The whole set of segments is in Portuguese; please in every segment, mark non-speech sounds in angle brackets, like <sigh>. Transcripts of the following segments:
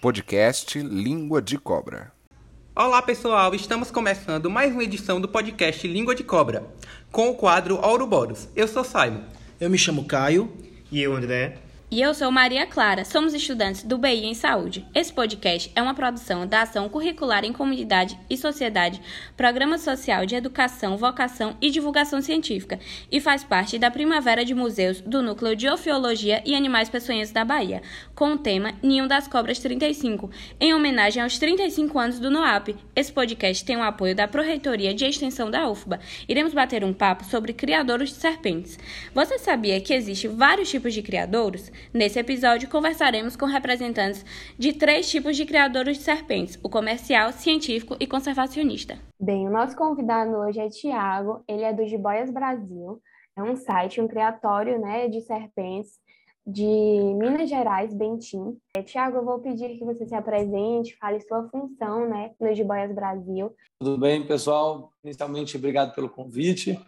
Podcast Língua de Cobra. Olá pessoal, estamos começando mais uma edição do podcast Língua de Cobra, com o quadro Ouroboros. Eu sou Simon. Eu me chamo Caio. E eu, André. E eu sou Maria Clara, somos estudantes do BI em Saúde. Esse podcast é uma produção da Ação Curricular em Comunidade e Sociedade, Programa Social de Educação, Vocação e Divulgação Científica, e faz parte da Primavera de Museus do Núcleo de Ofiologia e Animais Peçonhenses da Bahia, com o tema Ninho das Cobras 35, em homenagem aos 35 anos do NOAP. Esse podcast tem o apoio da Proreitoria de Extensão da UFBA. Iremos bater um papo sobre criadouros de serpentes. Você sabia que existem vários tipos de criadouros? Nesse episódio, conversaremos com representantes de três tipos de criadores de serpentes: o comercial, científico e conservacionista. Bem, o nosso convidado hoje é Tiago, ele é do Jiboias Brasil, é um site, um criatório né, de serpentes de Minas Gerais, Bentim. É, Tiago, eu vou pedir que você se apresente, fale sua função né, no Jiboias Brasil. Tudo bem, pessoal? Inicialmente, obrigado pelo convite.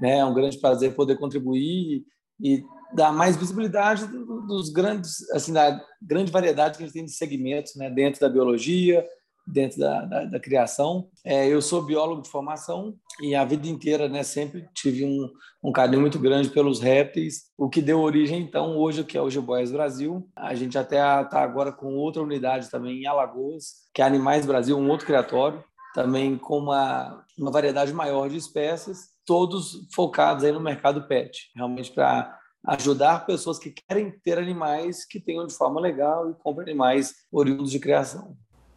Né? É um grande prazer poder contribuir e dar mais visibilidade dos grandes, assim, da grande variedade que a gente tem de segmentos, né, dentro da biologia, dentro da, da, da criação. É, eu sou biólogo de formação e a vida inteira, né, sempre tive um, um carinho muito grande pelos répteis, o que deu origem, então, hoje, que é o Jiboias Brasil. A gente até está agora com outra unidade também em Alagoas, que é Animais Brasil, um outro criatório, também com uma, uma variedade maior de espécies, todos focados aí no mercado pet, realmente para ajudar pessoas que querem ter animais que tenham de forma legal e comprem animais oriundos de criação.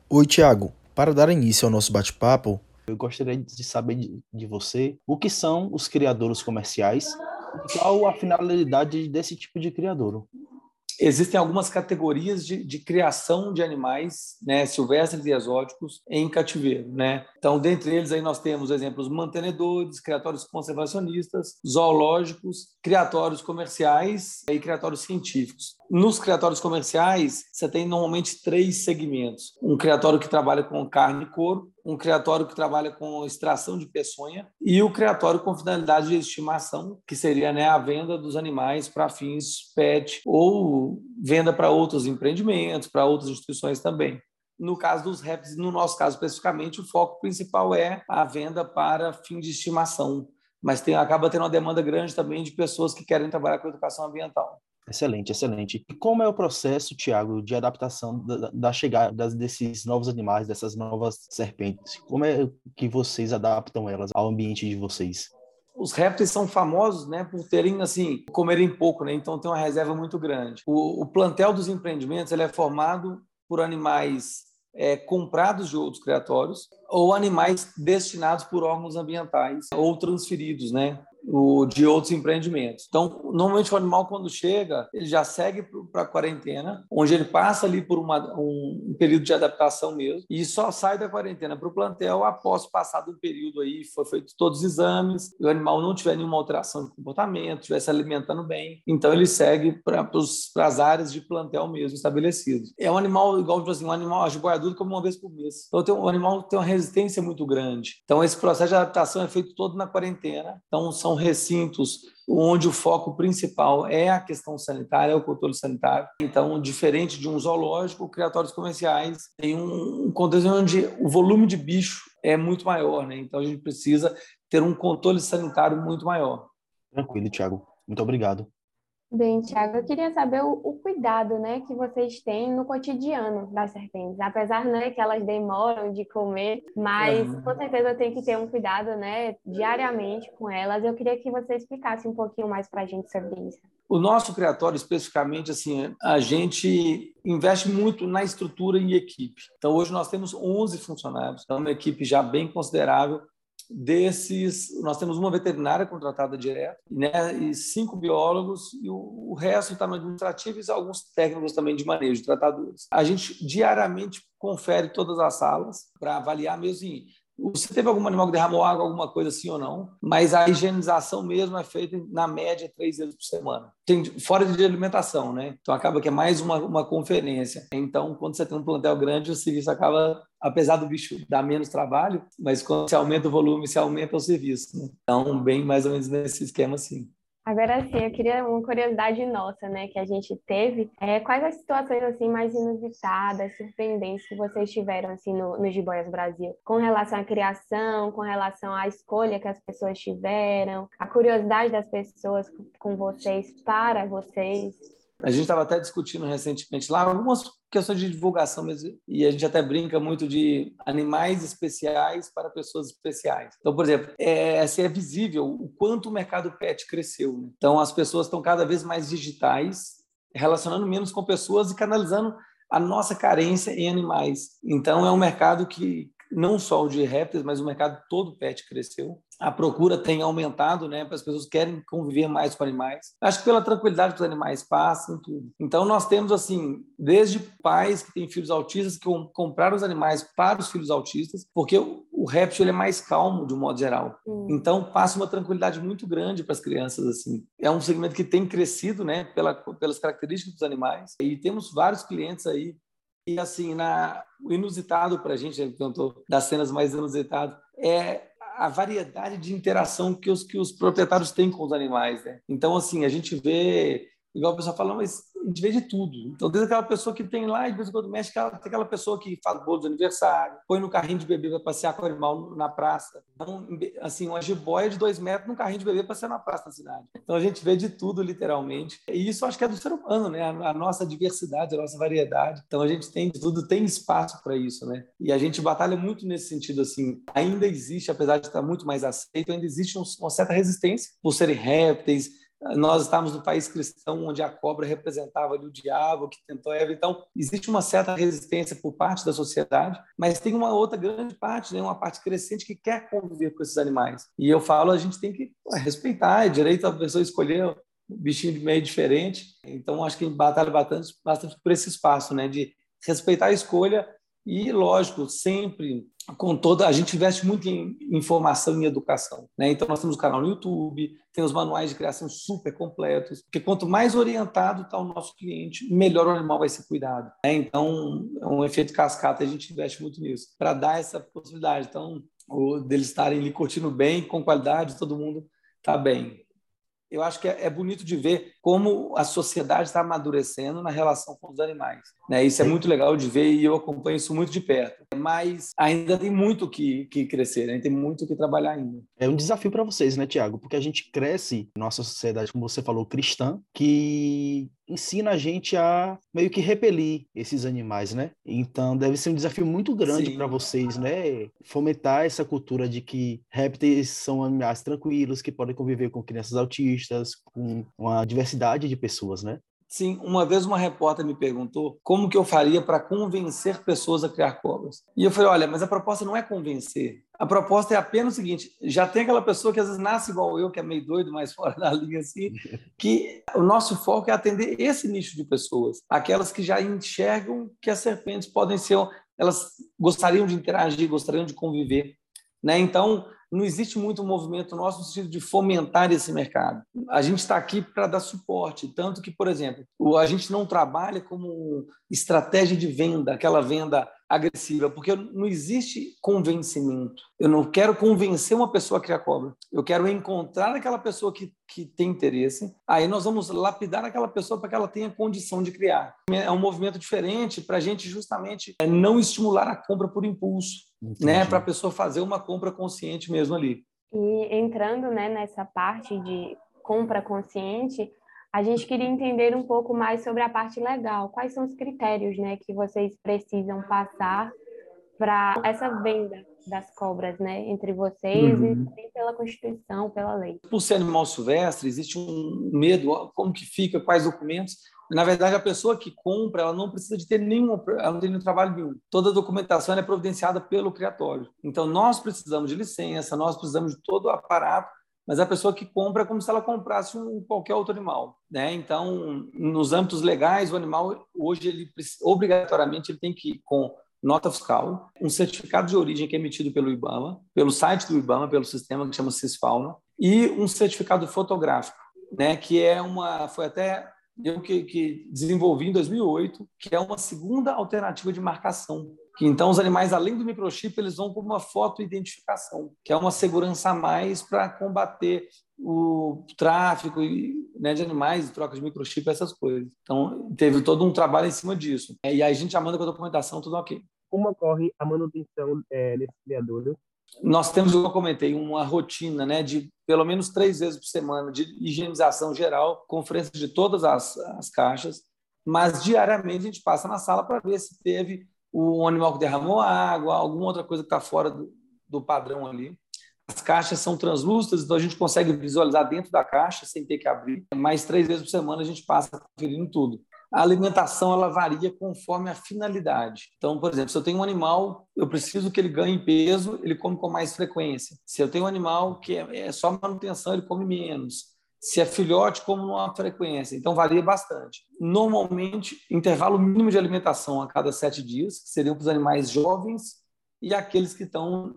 Oi, Tiago. Para dar início ao nosso bate-papo, eu gostaria de saber de, de você o que são os criadores comerciais e qual a finalidade desse tipo de criador existem algumas categorias de, de, criação de animais né, silvestres e exóticos em cativeiro. Né? Então, dentre eles, aí nós temos exemplos mantenedores, criatórios conservacionistas, zoológicos, criatórios comerciais e criatórios científicos. Nos criatórios comerciais, você tem normalmente três segmentos. Um criatório que trabalha com carne e couro, um criatório que trabalha com extração de peçonha e o criatório com finalidade de estimação, que seria né, a venda dos animais para fins pet ou venda para outros empreendimentos, para outras instituições também. No caso dos répteis, no nosso caso especificamente, o foco principal é a venda para fim de estimação, mas tem, acaba tendo uma demanda grande também de pessoas que querem trabalhar com educação ambiental. Excelente, excelente. E como é o processo, Tiago, de adaptação da, da, chegada desses novos animais, dessas novas serpentes? Como é que vocês adaptam elas ao ambiente de vocês? Os répteis são famosos, né, por terem assim, comerem pouco, né? Então tem uma reserva muito grande. O, o plantel dos empreendimentos ele é formado por animais é, comprados de outros criatórios ou animais destinados por órgãos ambientais ou transferidos, né? O, de outros empreendimentos. Então, normalmente o animal, quando chega, ele já segue para a quarentena, onde ele passa ali por uma, um, um, período de adaptação mesmo, e só sai da quarentena para o plantel após passado um período aí, foi feito todos os exames, o animal não tiver nenhuma alteração de comportamento, estiver se alimentando bem, então ele segue para as áreas de plantel mesmo estabelecidas. É um animal, igual tipo assim, um animal ajiboiadudo como uma vez por mês. Então, tem, o animal tem uma resistência muito grande. Então, esse processo de adaptação é feito todo na quarentena. Então, são são recintos onde o foco principal é a questão sanitária, é o controle sanitário. Então, diferente de um zoológico, criatórios comerciais tem um contexto onde o volume de bicho é muito maior, né? Então a gente precisa ter um controle sanitário muito maior. Tranquilo, Tiago. Muito obrigado. Bem, Tiago, eu queria saber o, o, cuidado né, que vocês têm no cotidiano das serpentes. Apesar né, que elas demoram de comer, mas uhum. com certeza tem que ter um cuidado né, diariamente com elas. Eu queria que você explicasse um pouquinho mais para a gente sobre isso. O nosso criatório, especificamente, assim, a gente investe muito na estrutura e equipe. Então, hoje nós temos 11 funcionários, é uma equipe já bem considerável Desses, nós temos uma veterinária contratada direto, né, e cinco biólogos, e o, o resto está no administrativo e alguns técnicos também de manejo, tratadores. A gente diariamente confere todas as salas para avaliar mesmo em se teve algum animal que derramou água, alguma coisa assim ou não, mas a higienização mesmo é feita na média três vezes por semana. Tem, fora de alimentação, né? Então acaba que é mais uma, uma conferência. Então, quando você tem um plantel grande, o serviço acaba, apesar do bicho dar menos trabalho, mas quando se aumenta o volume, se aumenta o serviço. Né? Então, bem mais ou menos nesse esquema assim. Agora sim, eu queria uma curiosidade nossa, né, que a gente teve, é, quais as situações assim mais inusitadas, surpreendentes que vocês tiveram assim no, no Jiboias Brasil, com relação à criação, com relação à escolha que as pessoas tiveram, a curiosidade das pessoas com vocês para vocês. A gente estava até discutindo recentemente lá algumas questões de divulgação mesmo, e a gente até brinca muito de animais especiais para pessoas especiais. Então, por exemplo, é, assim, é visível o quanto o mercado pet cresceu. Né? Então, as pessoas estão cada vez mais digitais, relacionando menos com pessoas e canalizando a nossa carência em animais. Então, é um mercado que não só o de répteis, mas o mercado todo pet cresceu a procura tem aumentado, né? As pessoas querem conviver mais com animais. Acho que pela tranquilidade que os animais passam, tudo. Então nós temos assim, desde pais que têm filhos autistas que compraram os animais para os filhos autistas, porque o, réptil ele é mais calmo de um modo geral. Hum. Então passa uma tranquilidade muito grande para as crianças assim. É um segmento que tem crescido, né? Pela, pelas características dos animais. E temos vários clientes aí e assim na o inusitado para a gente, ele perguntou das cenas mais inusitadas é a variedade de interação que os, que os proprietários têm com os animais. Né? Então, assim, a gente vê igual o pessoal fala, mas a gente vê de tudo. Então, desde aquela pessoa que tem lá, de vez em quando mexe, tem aquela pessoa que faz bolo de aniversário, põe no carrinho de bebê para passear com o animal na praça. Então, assim, uma jiboia de dois metros num carrinho de bebê para passear na praça da cidade. Então, a gente vê de tudo, literalmente. E isso acho que é do ser humano, né? A, nossa diversidade, a nossa variedade. Então, a gente tem de tudo, tem espaço para isso, né? E a gente batalha muito nesse sentido, assim. Ainda existe, apesar de estar muito mais aceito, ainda existe uma certa resistência por serem répteis, nós estávamos no país cristão onde a cobra representava o diabo que tentou Eva. Então, existe uma certa resistência por parte da sociedade, mas tem uma outra grande parte, né, uma parte crescente que quer conviver com esses animais. E eu falo, a gente tem que respeitar, é direito a pessoa escolher um bichinho meio diferente. Então, acho que batalha bastante, bastante por esse espaço, né, de respeitar a escolha e, lógico, sempre com toda a gente investe muito em informação e educação, né? Então nós temos o canal no YouTube, tem os manuais de criação super completos, porque quanto mais orientado está o nosso cliente, melhor o animal vai ser cuidado. Né? Então é um efeito cascata, a gente investe muito nisso para dar essa possibilidade. Então o, deles estarem ali curtindo bem, com qualidade, todo mundo está bem eu acho que é, é, bonito de ver como a sociedade está amadurecendo na relação com os animais. Né? Isso é muito legal de ver e eu acompanho isso muito de perto. Mas ainda tem muito que, que crescer, né? tem muito que trabalhar ainda. É um desafio para vocês, né, Tiago? Porque a gente cresce nossa sociedade, como você falou, cristã, que ensina a gente a meio que repelir esses animais, né? Então deve ser um desafio muito grande para vocês, né? Fomentar essa cultura de que répteis são animais tranquilos, que podem conviver com crianças autistas, com uma diversidade de pessoas, né? Sim, uma vez uma repórter me perguntou como que eu faria para convencer pessoas a criar cobras. E eu falei, olha, mas a proposta não é convencer. A proposta é apenas o seguinte: já tem aquela pessoa que às vezes nasce igual eu, que é meio doido, mais <laughs> fora da linha assim, <laughs> que o nosso foco é atender esse nicho de pessoas, aquelas que já enxergam que as serpentes podem ser, elas gostariam de interagir, gostariam de conviver, né? Então, não existe muito movimento nosso no sentido de fomentar esse mercado. A gente está aqui para dar suporte, tanto que, por exemplo, a gente não trabalha como estratégia de venda, aquela venda agressiva, porque não existe convencimento. Eu não quero convencer uma pessoa a criar cobra. Eu quero encontrar aquela pessoa que, que tem interesse. Aí nós vamos lapidar aquela pessoa para que ela tenha condição de criar. É um movimento diferente para a gente justamente é, não estimular a compra por impulso, Entendi. né? Para a pessoa fazer uma compra consciente mesmo ali. E entrando né, nessa parte de compra consciente, a gente queria entender um pouco mais sobre a parte legal. Quais são os critérios né, que vocês precisam passar para essa venda das cobras, né, entre vocês uhum. e também pela Constituição, pela lei? Por ser animal silvestre, existe um medo, como que fica, quais documentos. Na verdade, a pessoa que compra, ela não precisa de ter nenhum, ela não tem nenhum trabalho nenhum. Toda a documentação é providenciada pelo criatório. Então, nós precisamos de licença, nós precisamos de todo o aparato mas a pessoa que compra é como se ela comprasse um, qualquer outro animal, né? Então, nos âmbitos legais, o animal hoje ele obrigatoriamente ele tem que ir com nota fiscal, um certificado de origem que é emitido pelo IBAMA, pelo site do IBAMA, pelo sistema que chama Cisfauna, e um certificado fotográfico, né? Que é uma, foi até eu que, que desenvolvi em 2008, que é uma segunda alternativa de marcação. Que então os animais, além do microchip, eles vão com uma foto-identificação, que é uma segurança a mais para combater o tráfico né, de animais, troca de microchip, essas coisas. Então, teve todo um trabalho em cima disso. E aí a gente já manda com a documentação, tudo ok. Como ocorre a manutenção é, desses criadores? Nós temos, como eu comentei, uma rotina né, de pelo menos três vezes por semana de higienização geral, conferência de todas as, as caixas, mas diariamente a gente passa na sala para ver se teve o animal que derramou água, alguma outra coisa que está fora do, do padrão ali. As caixas são translúcidas, então a gente consegue visualizar dentro da caixa sem ter que abrir. Mais três vezes por semana a gente passa conferindo tudo. A alimentação ela varia conforme a finalidade. Então, por exemplo, se eu tenho um animal, eu preciso que ele ganhe peso, ele come com mais frequência. Se eu tenho um animal que é, é só manutenção, ele come menos. Se é filhote, como numa frequência. Então, varia bastante. Normalmente, intervalo mínimo de alimentação a cada sete dias, que seriam para os animais jovens e aqueles que estão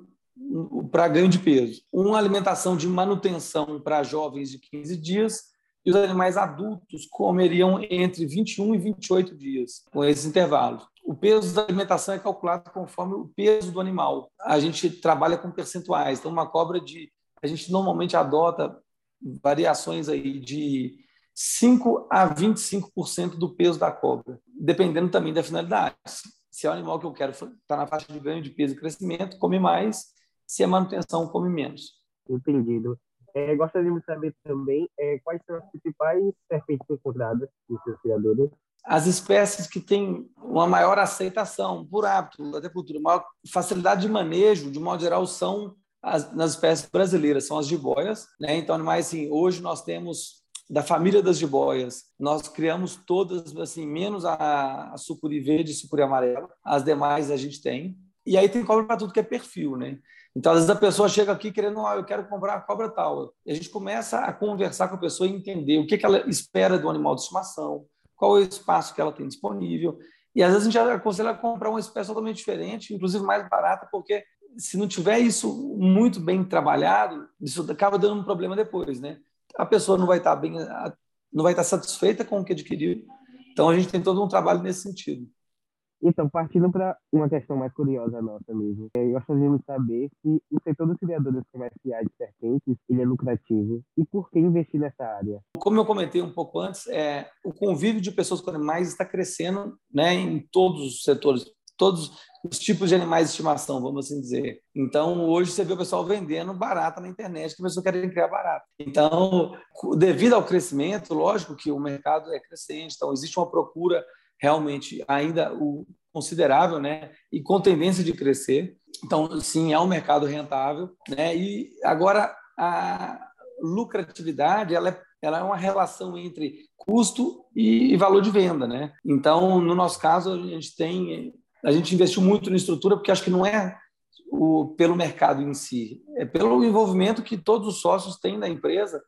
para ganho de peso. Uma alimentação de manutenção para jovens de 15 dias e os animais adultos comeriam entre 21 e 28 dias, com esses intervalos. O peso da alimentação é calculado conforme o peso do animal. A gente trabalha com percentuais. Então, uma cobra de. A gente normalmente adota variações aí de 5 a 25% do peso da cobra, dependendo também da finalidade. Se é o animal que eu quero está na faixa de ganho de peso e crescimento, come mais se a manutenção come menos. Entendido. É, gostaríamos de saber também é, quais são as principais serpentes encontradas nos seus criadores. As espécies que têm uma maior aceitação por hábito, até cultura, maior facilidade de manejo, de modo geral, são as, nas espécies brasileiras, são as jiboias. Né? Então, animais, assim, hoje nós temos da família das jiboias, nós criamos todas, assim, menos a, a sucuri verde e sucuri amarela, as demais a gente tem. E aí tem cobra para tudo que é perfil, né? Então, às vezes a pessoa chega aqui querendo, ah, eu quero comprar a cobra tal. E a gente começa a conversar com a pessoa e entender o que, que ela espera do animal de estimação, qual é o espaço que ela tem disponível. E às vezes a gente aconselha a comprar uma espécie totalmente diferente, inclusive mais barata, porque se não tiver isso muito bem trabalhado, isso acaba dando um problema depois, né? A pessoa não vai estar bem, não vai estar satisfeita com o que adquiriu. Então a gente tem todo um trabalho nesse sentido. Então, partindo para uma questão mais curiosa nossa mesmo, eu gostaria de saber se o setor dos criadores comerciais de serpentes ele é lucrativo e por que investir nessa área? Como eu comentei um pouco antes, é, o convívio de pessoas com animais está crescendo né, em todos os setores, todos os tipos de animais de estimação, vamos assim dizer. Então, hoje você vê o pessoal vendendo barata na internet, que a pessoa quer criar barata. Então, devido ao crescimento, lógico que o mercado é crescente, então existe uma procura realmente ainda o considerável, né? E com tendência de crescer. Então, sim, é um mercado rentável, né? E agora a lucratividade, ela é, ela é uma relação entre custo e valor de venda, né? Então, no nosso caso, a gente tem a gente investiu muito na estrutura porque acho que não é o, pelo mercado em si, é pelo envolvimento que todos os sócios têm da empresa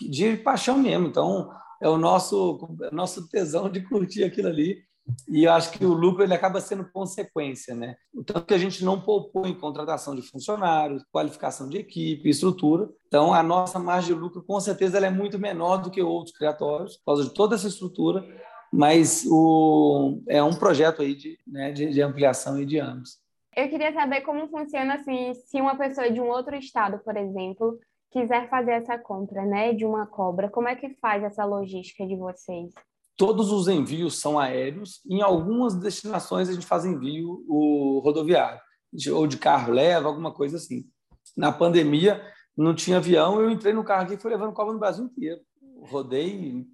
de paixão mesmo. Então, é o nosso, é nosso tesão de curtir aquilo ali. E eu acho que o lucro ele acaba sendo consequência, né? O tanto que a gente não poupou em contratação de funcionários, qualificação de equipe, estrutura. Então, a nossa margem de lucro, com certeza, ela é muito menor do que outros criatórios, por causa de toda essa estrutura, mas o, é um projeto aí de, né, de, de ampliação e de anos. Eu queria saber como funciona assim, se uma pessoa de um outro estado, por exemplo, quiser fazer essa compra, né, de uma cobra, como é que faz essa logística de vocês? Todos os envios são aéreos. Em algumas destinações a gente faz envio o rodoviário, ou de carro leva, alguma coisa assim. Na pandemia não tinha avião, eu entrei no carro aqui e fui levando cobra no Brasil inteiro. Rodei,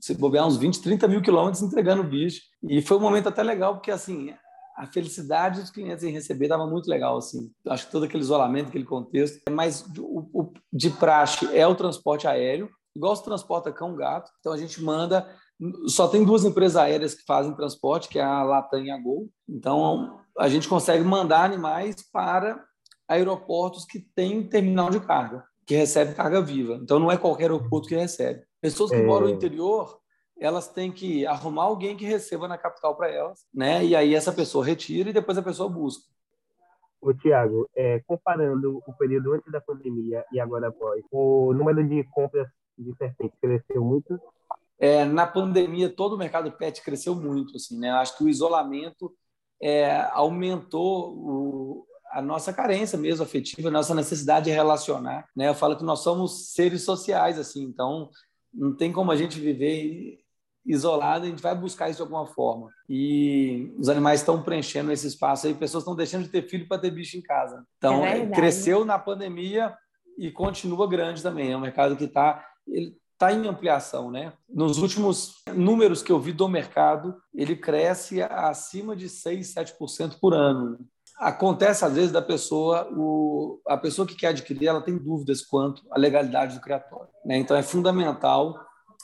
se bobear, uns 20, 30 mil quilômetros entregando o bicho. E foi um momento até legal, porque assim, a felicidade dos clientes em receber estava muito legal, assim. Acho que todo aquele isolamento, aquele contexto. Mas o, o, de praxe é o transporte aéreo, igual se transporta cão gato. Então a gente manda. Só tem duas empresas aéreas que fazem transporte, que é a Latam e a Gol. Então a gente consegue mandar animais para aeroportos que têm terminal de carga, que recebe carga viva. Então não é qualquer aeroporto que recebe. Pessoas que é... moram no interior elas têm que arrumar alguém que receba na capital para elas, né? E aí essa pessoa retira e depois a pessoa busca. O Tiago, é, comparando o período antes da pandemia e agora após, o número de compras de serpentes cresceu muito? É, na pandemia, todo o mercado pet cresceu muito. Assim, né? Acho que o isolamento é, aumentou o, a nossa carência mesmo afetiva, a nossa necessidade de relacionar. Né? Eu falo que nós somos seres sociais, assim, então não tem como a gente viver isolado, a gente vai buscar isso de alguma forma. E os animais estão preenchendo esse espaço aí, pessoas estão deixando de ter filho para ter bicho em casa. Então, é cresceu na pandemia e continua grande também. É um mercado que está está em ampliação, né? Nos últimos números que eu vi do mercado, ele cresce acima de 6, 7% por ano. Acontece às vezes da pessoa, o, a pessoa que quer adquirir, ela tem dúvidas quanto à legalidade do criatório, né? Então é fundamental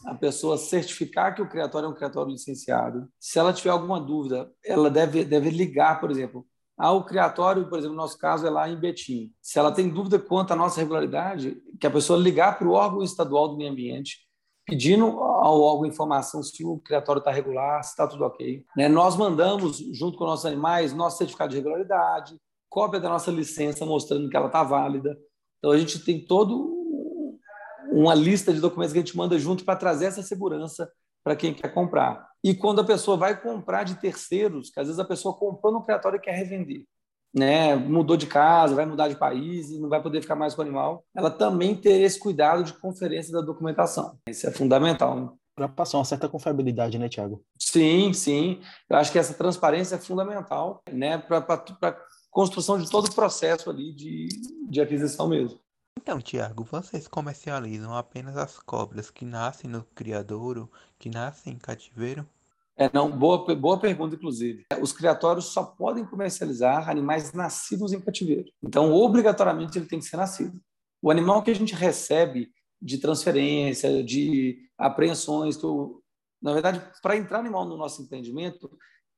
a pessoa certificar que o criatório é um criatório licenciado. Se ela tiver alguma dúvida, ela deve, deve ligar, por exemplo, ao criatório, por exemplo, no nosso caso é lá em Betim. Se ela tem dúvida quanto à nossa regularidade, que a pessoa ligar para o órgão estadual do meio ambiente, pedindo ao órgão informação se o criatório está regular, se está tudo ok. Né? Nós mandamos, junto com nossos animais, nosso certificado de regularidade, cópia da nossa licença mostrando que ela está válida. Então, a gente tem todo uma lista de documentos que a gente manda junto para trazer essa segurança para quem quer comprar. E quando a pessoa vai comprar de terceiros, que às vezes a pessoa comprou no criatório e quer revender, né? mudou de casa, vai mudar de país e não vai poder ficar mais com o animal, ela também ter esse cuidado de conferência da documentação. Isso é fundamental. Né? Para passar uma certa confiabilidade, né, Tiago? Sim, sim. Eu acho que essa transparência é fundamental né, para a construção de todo o processo ali de, de aquisição mesmo. Então, Tiago, vocês comercializam apenas as cobras que nascem no criadouro, que nascem em cativeiro? É, não, boa, boa pergunta, inclusive. Os criatórios só podem comercializar animais nascidos em cativeiro. Então, obrigatoriamente, ele tem que ser nascido. O animal que a gente recebe de transferência, de apreensões, que na verdade, para entrar animal no nosso empreendimento,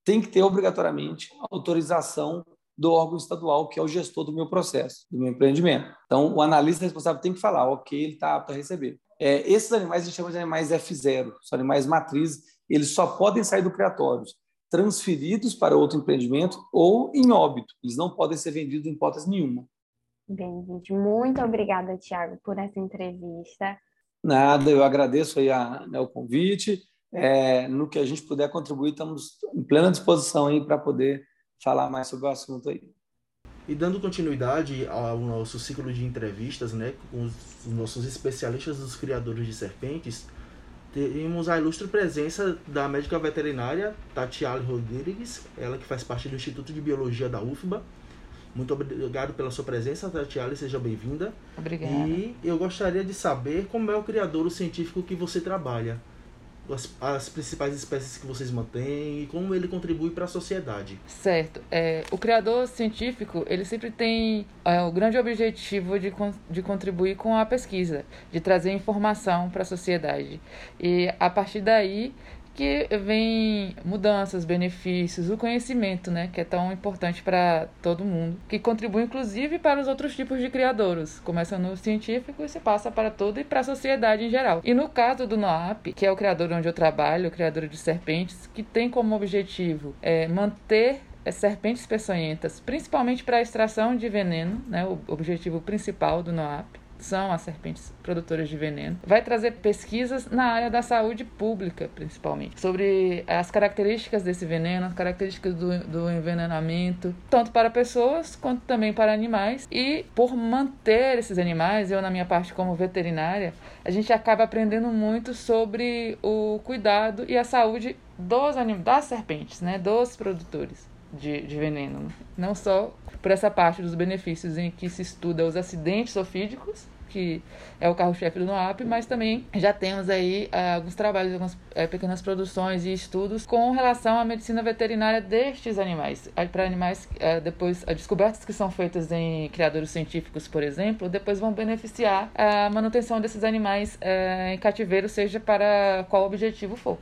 tem que ter obrigatoriamente autorização do órgão estadual, que é o gestor do meu processo, do meu empreendimento. Então, o analista responsável tem que falar, ok, ele está apto a receber. É, esses animais a gente chama de animais F0, são animais matrizes, eles só podem sair do criatório transferidos para outro empreendimento ou em óbito. Eles não podem ser vendidos em hipótese nenhuma. Bem, gente, muito obrigada, Tiago, por essa entrevista. Nada, eu agradeço aí a, né, o convite. É, no que a gente puder contribuir, estamos em plena disposição aí para poder falar mais sobre o assunto aí. E dando continuidade ao nosso ciclo de entrevistas, né, com os nossos especialistas dos criadores de serpentes, temos a ilustre presença da médica veterinária Tatiale Rodrigues, ela que faz parte do Instituto de Biologia da UFBA. Muito obrigado pela sua presença, Tatiale, seja bem-vinda. Obrigada. E eu gostaria de saber como é o criador científico que você trabalha as, as, principais espécies que vocês mantêm e como ele contribui para a sociedade. Certo. É, o criador científico ele sempre tem é, o grande objetivo de, de contribuir com a pesquisa, de trazer informação para a sociedade. E a partir daí que vem mudanças, benefícios, o conhecimento, né, que é tão importante para todo mundo, que contribui inclusive para os outros tipos de criadores. Começa no científico e se passa para todo e para a sociedade em geral. E no caso do NOAP, que é o criador onde eu trabalho, o criador de serpentes, que tem como objetivo é, manter serpentes peçonhentas, principalmente para a extração de veneno, né, o objetivo principal do NOAP são as serpentes produtoras de veneno. Vai trazer pesquisas na área da saúde pública, principalmente, sobre as características desse veneno, as características do, do envenenamento, tanto para pessoas quanto também para animais. E por manter esses animais, eu, na minha parte como veterinária, a gente acaba aprendendo muito sobre o cuidado e a saúde dos das serpentes, né, dos produtores. De, de, veneno. Não só por essa parte dos benefícios em que se estuda os acidentes ofídicos, que é o carro-chefe do NOAP, mas também já temos aí uh, alguns trabalhos, algumas uh, pequenas produções e estudos com relação à medicina veterinária destes animais. Para animais, uh, depois, as descobertas que são feitas em criadores científicos, por exemplo, depois vão beneficiar a manutenção desses animais em cativeiro, seja para qual objetivo for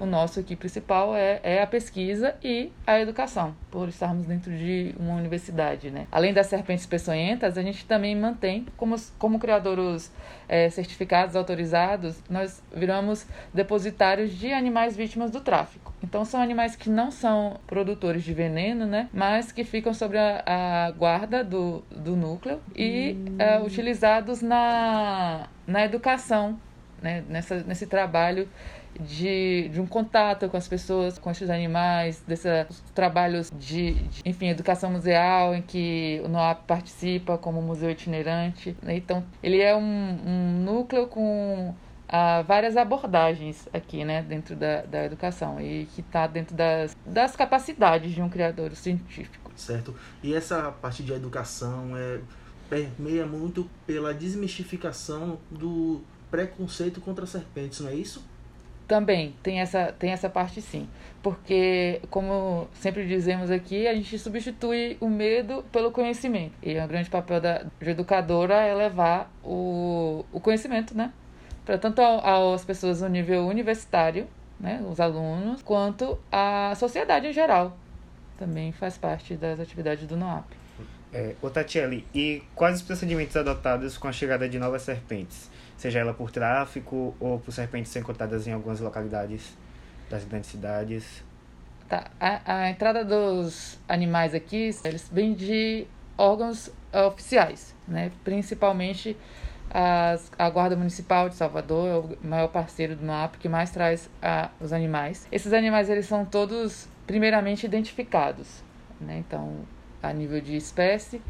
o nosso aqui principal é, é a pesquisa e a educação, por estarmos dentro de uma universidade, né? Além das serpentes peçonhentas, a gente também mantém, como, como criadores é, certificados, autorizados, nós viramos depositários de animais vítimas do tráfico. Então, são animais que não são produtores de veneno, né? Mas que ficam sobre a, a guarda do, do núcleo e hum. é, utilizados na, na educação, né? Nessa, nesse trabalho de, de um contato com as pessoas, com esses animais, desses trabalhos de, de, enfim, educação museal, em que o NOAP participa como museu itinerante. Né? Então, ele é um, um núcleo com uh, várias abordagens aqui, né, dentro da, da educação e que está dentro das, das capacidades de um criador científico. Certo. E essa parte de educação é permeia muito pela desmistificação do preconceito contra serpentes, não é isso? Também tem essa, tem essa parte sim. Porque, como sempre dizemos aqui, a gente substitui o medo pelo conhecimento. E o grande papel da educadora é levar o, o conhecimento, né? Para tanto às pessoas no nível universitário, né? Os alunos, quanto à sociedade em geral. Também faz parte das atividades do NOAP. É, ô Tatiele, e quais os procedimentos adotados com a chegada de novas serpentes? Seja ela por tráfico ou por serpentes encontradas em algumas localidades das grandes cidades? Tá, a, a entrada dos animais aqui, eles vêm de órgãos oficiais, né? Principalmente as, a Guarda Municipal de Salvador é o maior parceiro do MAP que mais traz a, os animais. Esses animais eles são todos primeiramente identificados, né? Então a nível de espécie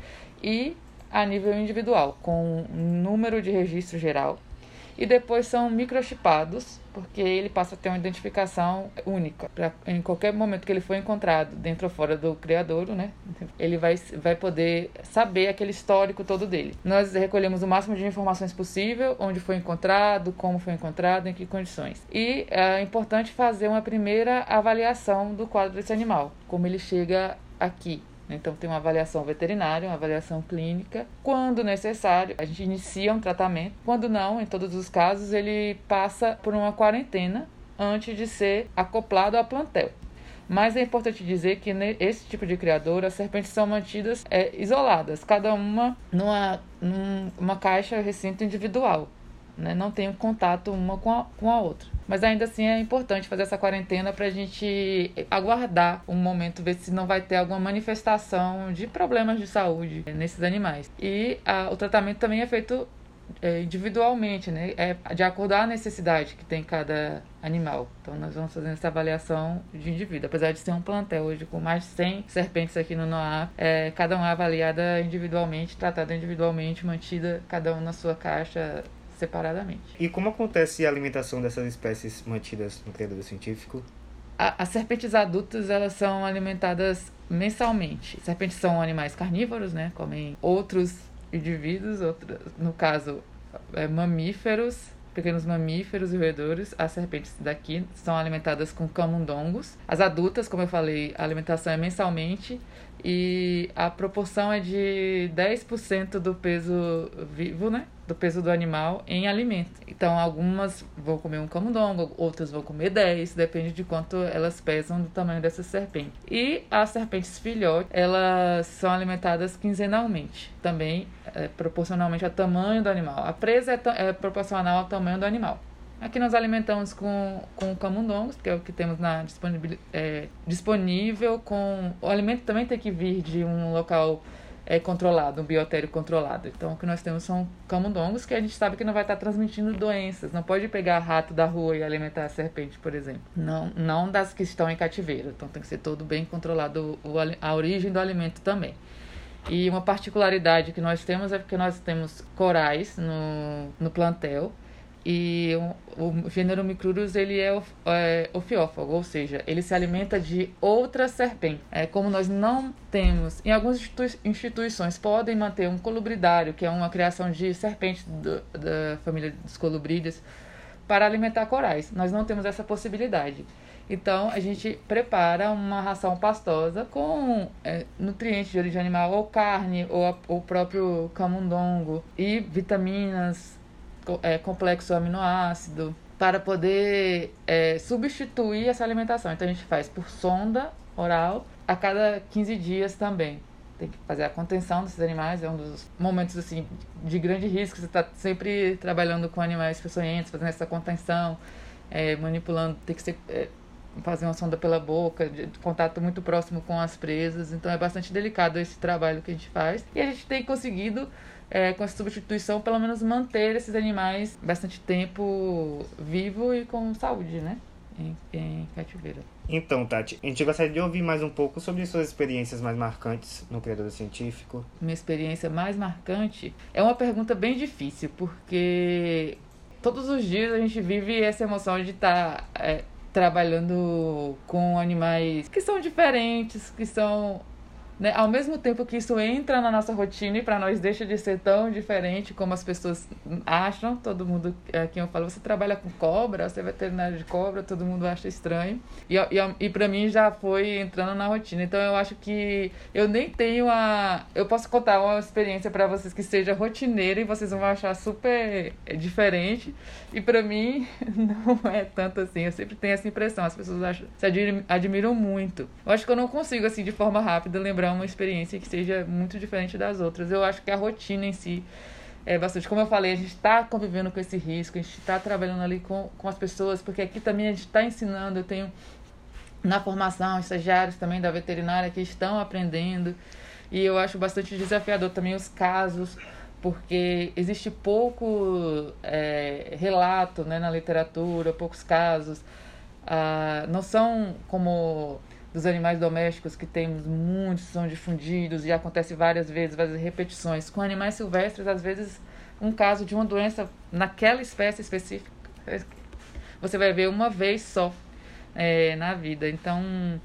e a nível individual, com número de registro geral. E depois são microchipados, porque ele passa a ter uma identificação única. Pra, em qualquer momento que ele for encontrado, dentro ou fora do criadouro, né? Ele vai, vai poder saber aquele histórico todo dele. Nós recolhemos o máximo de informações possível, onde foi encontrado, como foi encontrado, em que condições. E é importante fazer uma primeira avaliação do quadro desse animal, como ele chega aqui, então, tem uma avaliação veterinária, uma avaliação clínica. Quando necessário, a gente inicia um tratamento. Quando não, em todos os casos, ele passa por uma quarentena antes de ser acoplado ao plantel. Mas é importante dizer que nesse tipo de criador as serpentes são mantidas é, isoladas, cada uma numa, numa caixa recinto individual. Né? Não tem um contato uma com a, com a outra. Mas ainda assim é importante fazer essa quarentena para a gente aguardar um momento, ver se não vai ter alguma manifestação de problemas de saúde nesses animais. E a, o tratamento também é feito é, individualmente, né? É de acordo à necessidade que tem cada animal. Então nós vamos fazendo essa avaliação de indivíduo. Apesar de ser um plantel hoje com mais de 100 serpentes aqui no NOAA, é, cada uma é avaliada individualmente, tratada individualmente, mantida cada um na sua caixa separadamente. E como acontece a alimentação dessas espécies mantidas no criador científico? A, as serpentes adultas elas são alimentadas mensalmente. Serpentes são animais carnívoros, né? Comem outros indivíduos, outros, no caso, é, mamíferos, pequenos mamíferos e roedores. As serpentes daqui são alimentadas com camundongos. As adultas, como eu falei, a alimentação é mensalmente e a proporção é de 10% do peso vivo, né? Do peso do animal em alimento. Então, algumas vão comer um camundongo, outras vão comer 10, depende de quanto elas pesam do tamanho dessa serpente. E as serpentes filhotes, elas são alimentadas quinzenalmente, também é, proporcionalmente ao tamanho do animal. A presa é, é proporcional ao tamanho do animal. Aqui nós alimentamos com, com camundongos, que é o que temos na é, disponível. Com, o alimento também tem que vir de um local é, controlado, um biotério controlado. Então, o que nós temos são camundongos, que a gente sabe que não vai estar transmitindo doenças. Não pode pegar rato da rua e alimentar a serpente, por exemplo. Não, não das que estão em cativeiro. Então, tem que ser todo bem controlado o, a origem do alimento também. E uma particularidade que nós temos é porque nós temos corais no, no plantel e o, gênero Micrurus ele é, é ofiófago, ou seja, ele se alimenta de outras serpentes. É, como nós não temos, em algumas institui instituições podem manter um colubridário, que é uma criação de serpentes do, da família dos colubrídeos, para alimentar corais. Nós não temos essa possibilidade. Então a gente prepara uma ração pastosa com é, nutrientes de origem animal, ou carne, ou o próprio camundongo, e vitaminas é, complexo aminoácido para poder é, substituir essa alimentação. Então a gente faz por sonda oral a cada 15 dias também. Tem que fazer a contenção desses animais, é um dos momentos assim de grande risco. Você está sempre trabalhando com animais peçonhentos, fazendo essa contenção, é, manipulando, tem que ser, é, fazer uma sonda pela boca, de, de contato muito próximo com as presas. Então é bastante delicado esse trabalho que a gente faz. E a gente tem conseguido é, com essa substituição, pelo menos manter esses animais bastante tempo vivo e com saúde, né? Em, em cativeiro. Então, Tati, a gente gostaria de ouvir mais um pouco sobre suas experiências mais marcantes no criador científico. Minha experiência mais marcante é uma pergunta bem difícil, porque todos os dias a gente vive essa emoção de estar tá, é, trabalhando com animais que são diferentes, que são né? Ao mesmo tempo que isso entra na nossa rotina e para nós deixa de ser tão diferente como as pessoas acham, todo mundo aqui eu falo, você trabalha com cobra, você é veterinário de cobra, todo mundo acha estranho. E, e, e para mim já foi entrando na rotina. Então eu acho que eu nem tenho a. Eu posso contar uma experiência para vocês que seja rotineira e vocês vão achar super diferente. E para mim <laughs> não é tanto assim. Eu sempre tenho essa impressão, as pessoas acham, se admiram muito. Eu acho que eu não consigo, assim, de forma rápida, lembrar uma experiência que seja muito diferente das outras. Eu acho que a rotina em si é bastante. Como eu falei, a gente está convivendo com esse risco, a gente está trabalhando ali com, com as pessoas, porque aqui também a gente está ensinando. Eu tenho na formação estagiários também da veterinária que estão aprendendo. E eu acho bastante desafiador também os casos, porque existe pouco é, relato né, na literatura, poucos casos. Ah, não são como dos animais domésticos que temos muitos são difundidos e acontece várias vezes, várias repetições. Com animais silvestres, às vezes, um caso de uma doença naquela espécie específica, você vai ver uma vez só é, na vida. Então,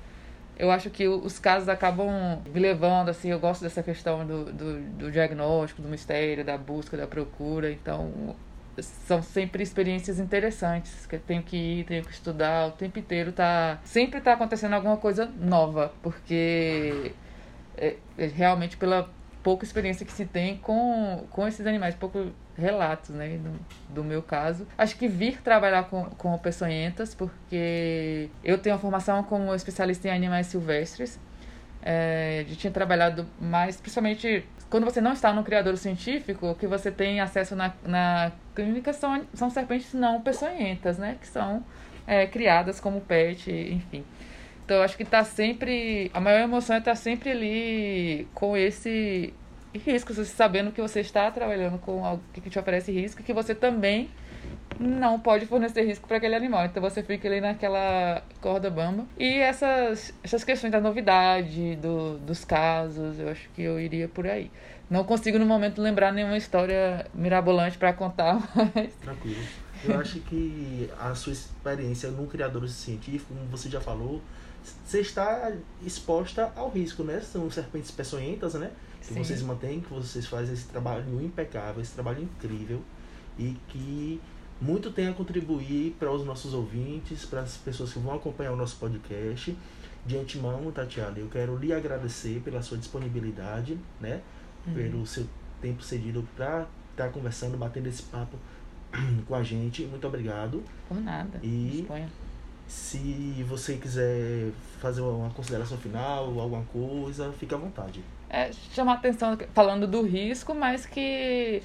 eu acho que os casos acabam me levando, assim, eu gosto dessa questão do, do, do diagnóstico, do mistério, da busca, da procura. Então, são sempre experiências interessantes que eu tenho que ir, tenho que estudar o tempo inteiro tá sempre tá acontecendo alguma coisa nova porque é, é realmente pela pouca experiência que se tem com, com esses animais, pouco relatos, né, do, do meu caso. Acho que vir trabalhar com, com peçonhentas, porque eu tenho a formação como especialista em animais silvestres, é, eu tinha trabalhado mais, principalmente quando você não está no criador científico, o que você tem acesso na, na clínica são, são serpentes não peçonhentas, né? Que são é, criadas como pet, enfim. Então, acho que está sempre. A maior emoção é estar tá sempre ali com esse risco, você sabendo que você está trabalhando com algo que te oferece risco que você também não pode fornecer risco para aquele animal. Então você fica ali naquela corda bamba. E essas, essas questões da novidade, do, dos casos, eu acho que eu iria por aí. Não consigo no momento lembrar nenhuma história mirabolante para contar, <laughs> mas. Tranquilo. Eu acho que a sua experiência no criador científico, como você já falou, você está exposta ao risco, né? São serpentes peçonhentas, né? Que Sim. vocês mantêm, que vocês fazem esse trabalho impecável, esse trabalho incrível e que muito tem a contribuir para os nossos ouvintes, para as pessoas que vão acompanhar o nosso podcast. De antemão, Tatiana, eu quero lhe agradecer pela sua disponibilidade, né? Uhum. Pelo seu tempo cedido para estar tá conversando, batendo esse papo <clears throat> com a gente. Muito obrigado. Por nada. E Disponha. se você quiser fazer uma consideração final, alguma coisa, fique à vontade. É, chamar atenção falando do risco, mas que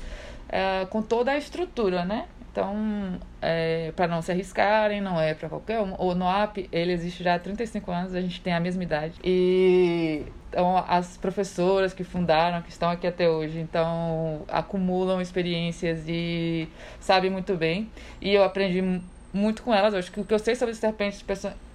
é, com toda a estrutura, né? Então, é, para não se arriscarem, não é para qualquer um. O NOAP, ele existe já há 35 anos, a gente tem a mesma idade. E então, as professoras que fundaram, que estão aqui até hoje, então acumulam experiências e sabem muito bem. E eu aprendi muito com elas. Eu acho que o que eu sei sobre serpentes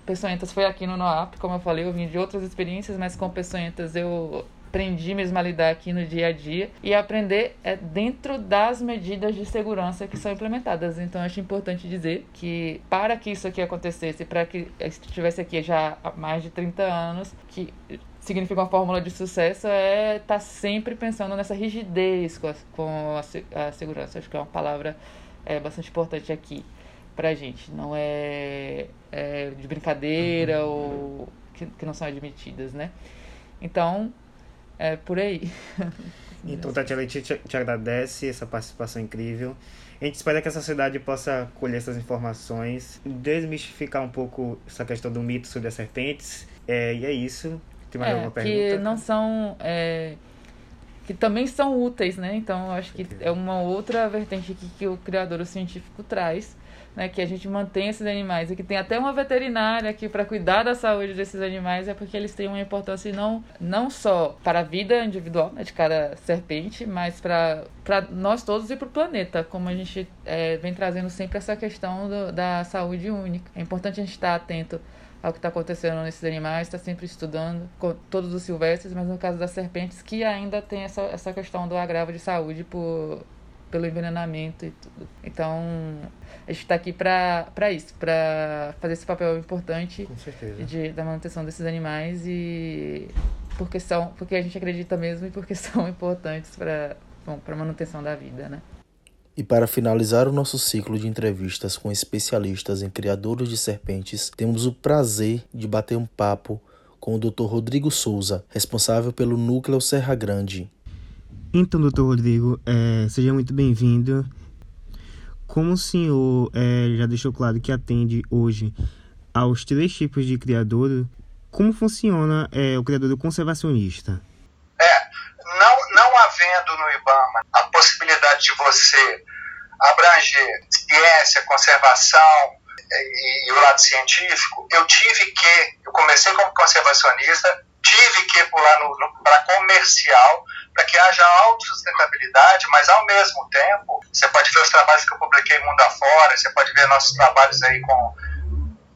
peçonhentas foi aqui no NOAP, como eu falei, eu vim de outras experiências, mas com peçonhentas eu aprendi mesmo a lidar aqui no dia a dia e aprender é dentro das medidas de segurança que são implementadas. Então, acho importante dizer que para que isso aqui acontecesse, para que estivesse aqui já há mais de 30 anos, que significa uma fórmula de sucesso é estar tá sempre pensando nessa rigidez com a, com a, a segurança. Acho que é uma palavra é, bastante importante aqui pra gente. Não é, é de brincadeira ou que, que não são admitidas, né? Então, é por aí. <laughs> Então, Tatiana, a gente te, te agradece essa participação incrível. A gente espera que a sociedade possa colher essas informações, desmistificar um pouco essa questão do mito sobre as serpentes. É, e é isso. Tem mais é, alguma pergunta? Que não são. É, que também são úteis, né? Então, acho que é uma outra vertente que, que o criador científico traz, né? Que a gente mantém esses animais e que tem até uma veterinária aqui para cuidar da saúde desses animais, é porque eles têm uma importância não, não só para a vida individual né, de cada serpente, mas para nós todos e para o planeta, como a gente é, vem trazendo sempre essa questão do, da saúde única. É importante a gente estar atento ao que está acontecendo nesses animais, está sempre estudando todos os silvestres, mas no caso das serpentes, que ainda tem essa, essa questão do agravo de saúde por, pelo envenenamento e tudo. Então, a gente está aqui para isso, para fazer esse papel importante de, da manutenção desses animais e porque são porque a gente acredita mesmo e porque <laughs> são importantes para a manutenção da vida, né? E para finalizar o nosso ciclo de entrevistas com especialistas em criadores de serpentes, temos o prazer de bater um papo com o Dr. Rodrigo Souza, responsável pelo Núcleo Serra Grande. Então, Dr. Rodrigo, é, seja muito bem-vindo. Como o senhor é, já deixou claro que atende hoje aos três tipos de criador, como funciona é, o criador conservacionista? havendo no IBAMA a possibilidade de você abranger ciência, conservação e, e o lado científico, eu tive que, eu comecei como conservacionista, tive que pular para comercial para que haja autossustentabilidade, mas ao mesmo tempo, você pode ver os trabalhos que eu publiquei mundo afora, você pode ver nossos trabalhos aí com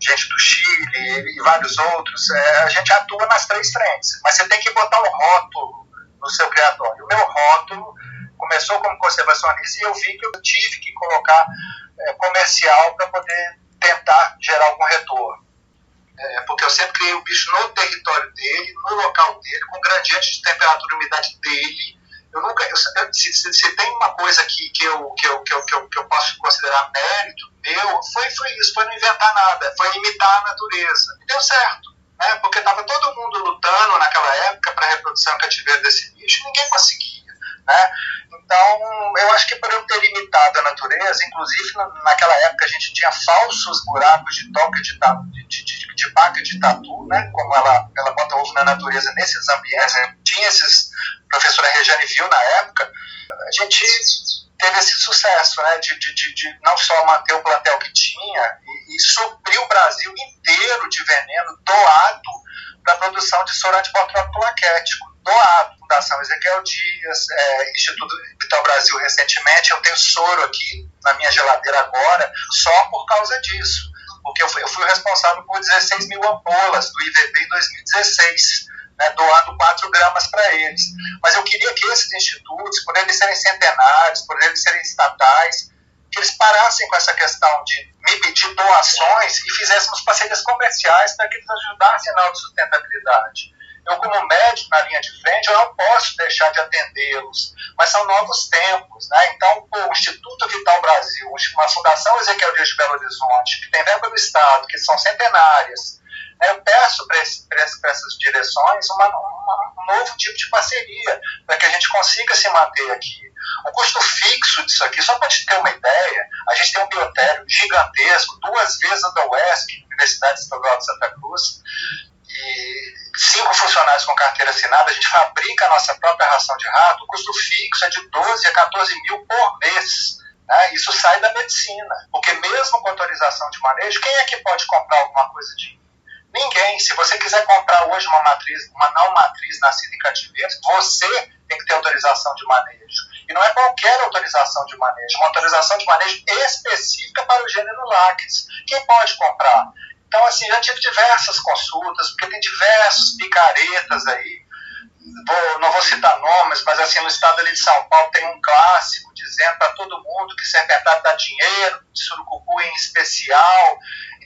gente do Chile e vários outros, é, a gente atua nas três frentes, mas você tem que botar um rótulo no seu criatório. O meu rótulo começou como conservacionista e eu vi que eu tive que colocar é, comercial para poder tentar gerar algum retorno. O bicho no território dele, no local dele, com gradiente de temperatura e umidade dele. Eu nunca, eu, se, se, se, tem uma coisa que, que, eu, que, eu, que, eu, que, eu, que eu posso considerar mérito meu, foi, foi isso, foi não inventar nada, foi imitar a natureza. E deu certo né? porque estava todo mundo lutando naquela época para a reprodução cativeiro desse bicho e ninguém conseguia. Né? Então, eu acho que por eu ter limitado a natureza, inclusive naquela época a gente tinha falsos buracos de toca de, de, de, de de tatu, né? como ela, ela bota ovo na natureza nesses ambientes, né? tinha esses, a professora Regiane viu na época, a gente teve esse sucesso, né, de, de, de, não só manter o plantel que tinha e, e suprir o Brasil inteiro de veneno doado para a produção de soro antibotrópico doado. Fundação Ezequiel Dias, é, Instituto Vital Brasil recentemente, eu tenho soro aqui na minha geladeira agora, só por causa disso. Porque eu fui, eu fui responsável por 16 mil ampolas do IVP em 2016 né, doando 4 gramas para eles. Mas eu queria que esses institutos, por eles serem centenários, por eles serem estatais, que eles parassem com essa questão de me pedir doações e fizéssemos parcerias comerciais para que eles ajudassem na autossustentabilidade. Eu, como médico na linha de frente, eu não posso deixar de atendê-los, mas são novos tempos. Né? Então, o Instituto Vital Brasil, uma Fundação Ezequiel Dias de Belo Horizonte, que tem verba do Estado, que são centenárias, eu peço para essas direções uma, uma, um novo tipo de parceria, para que a gente consiga se manter aqui. O custo fixo disso aqui, só para te ter uma ideia, a gente tem um biotério gigantesco, duas vezes a da UESC, Universidade Estadual de Santa Cruz, e cinco funcionários com carteira assinada, a gente fabrica a nossa própria ração de rato, o custo fixo é de 12 a 14 mil por mês. Né? Isso sai da medicina, porque mesmo com autorização de manejo, quem é que pode comprar alguma coisa de Ninguém. Se você quiser comprar hoje uma matriz, uma não matriz nascida em cativeiro, você tem que ter autorização de manejo. E não é qualquer autorização de manejo, uma autorização de manejo específica para o gênero lácteos. Quem pode comprar? Então, assim, já tive diversas consultas, porque tem diversos picaretas aí. Vou, não vou citar nomes, mas assim, no estado ali de São Paulo tem um clássico dizendo para todo mundo que serpentário dá dinheiro, surucucu em especial,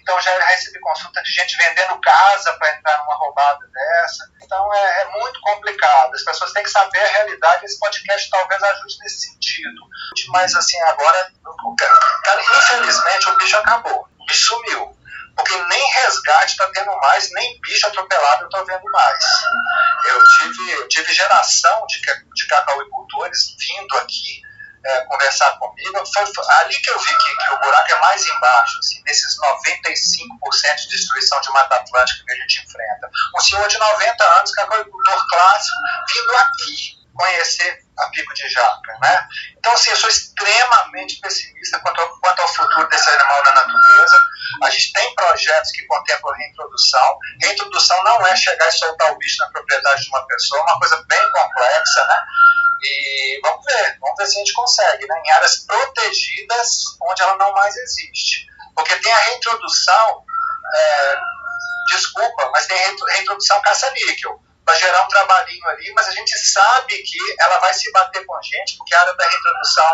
então já recebi consulta de gente vendendo casa para entrar numa roubada dessa. Então é, é, muito complicado. As pessoas têm que saber a realidade. Esse podcast talvez ajude nesse sentido. Mas assim, agora, cara, infelizmente o bicho acabou. O bicho sumiu. Porque nem resgate está tendo mais, nem bicho atropelado eu estou vendo mais. Eu tive, eu tive geração de, de cacauicultores vindo aqui é, conversar comigo, foi, foi, ali que eu vi que, que, o buraco é mais embaixo, assim, nesses 95% de destruição de Mata Atlântica que a gente enfrenta. Um senhor de 90 anos, que agricultor clássico, vindo aqui, conhecer a pico de jaca, né? Então, assim, eu sou extremamente pessimista quanto ao, quanto ao futuro desse animal na natureza. A gente tem projetos que contemplam reintrodução. Reintrodução não é chegar e soltar o bicho na propriedade de uma pessoa, é uma coisa bem complexa, né? E vamos ver, vamos ver se a gente consegue, né? Em áreas protegidas onde ela não mais existe. Porque tem a reintrodução, é, desculpa, mas tem reintrodução caça-níquel para gerar um trabalhinho ali, mas a gente sabe que ela vai se bater com a gente, porque a área da reprodução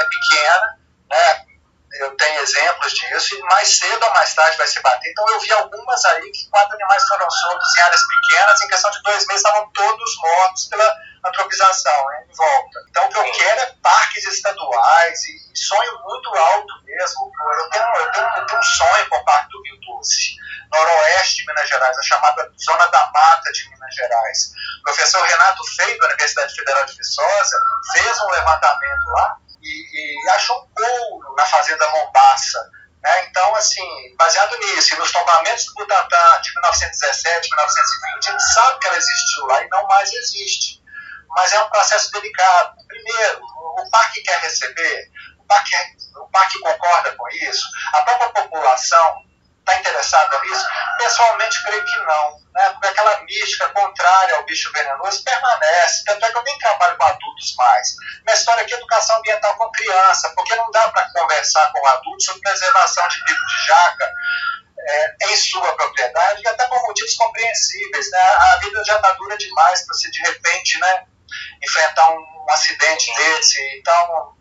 é pequena, né? Eu tenho exemplos disso, e mais cedo ou mais tarde vai se bater. Então eu vi algumas aí que quatro animais foram soltos em áreas pequenas, em questão de dois meses estavam todos mortos pela antropização em volta. Então o que eu quero é parques estaduais e, sonho muito alto mesmo. Eu tenho, eu tenho, eu tenho um sonho com o Parque do Rio Doce noroeste de Minas Gerais, a chamada Zona da Mata de Minas Gerais. O professor Renato Feio, da Universidade Federal de Viçosa, fez um levantamento lá e, e achou um couro na Fazenda Mombaça. Né? Então, assim, baseado nisso, nos tombamentos do Butantan de 1917, 1920, a gente sabe que ela existiu lá e não mais existe. Mas é um processo delicado. Primeiro, o parque quer receber, o parque, o parque concorda com isso, a própria população interessada nisso? Pessoalmente, creio que não, né? porque aquela mística contrária ao bicho venenoso permanece. Tanto é que eu nem trabalho com adultos mais. Minha história aqui é educação ambiental com criança, porque não dá para conversar com adultos sobre preservação de bico de jaca é, em sua propriedade e até por motivos compreensíveis. Né? A vida já está dura demais para se, de repente, né, enfrentar um, um acidente desse. Então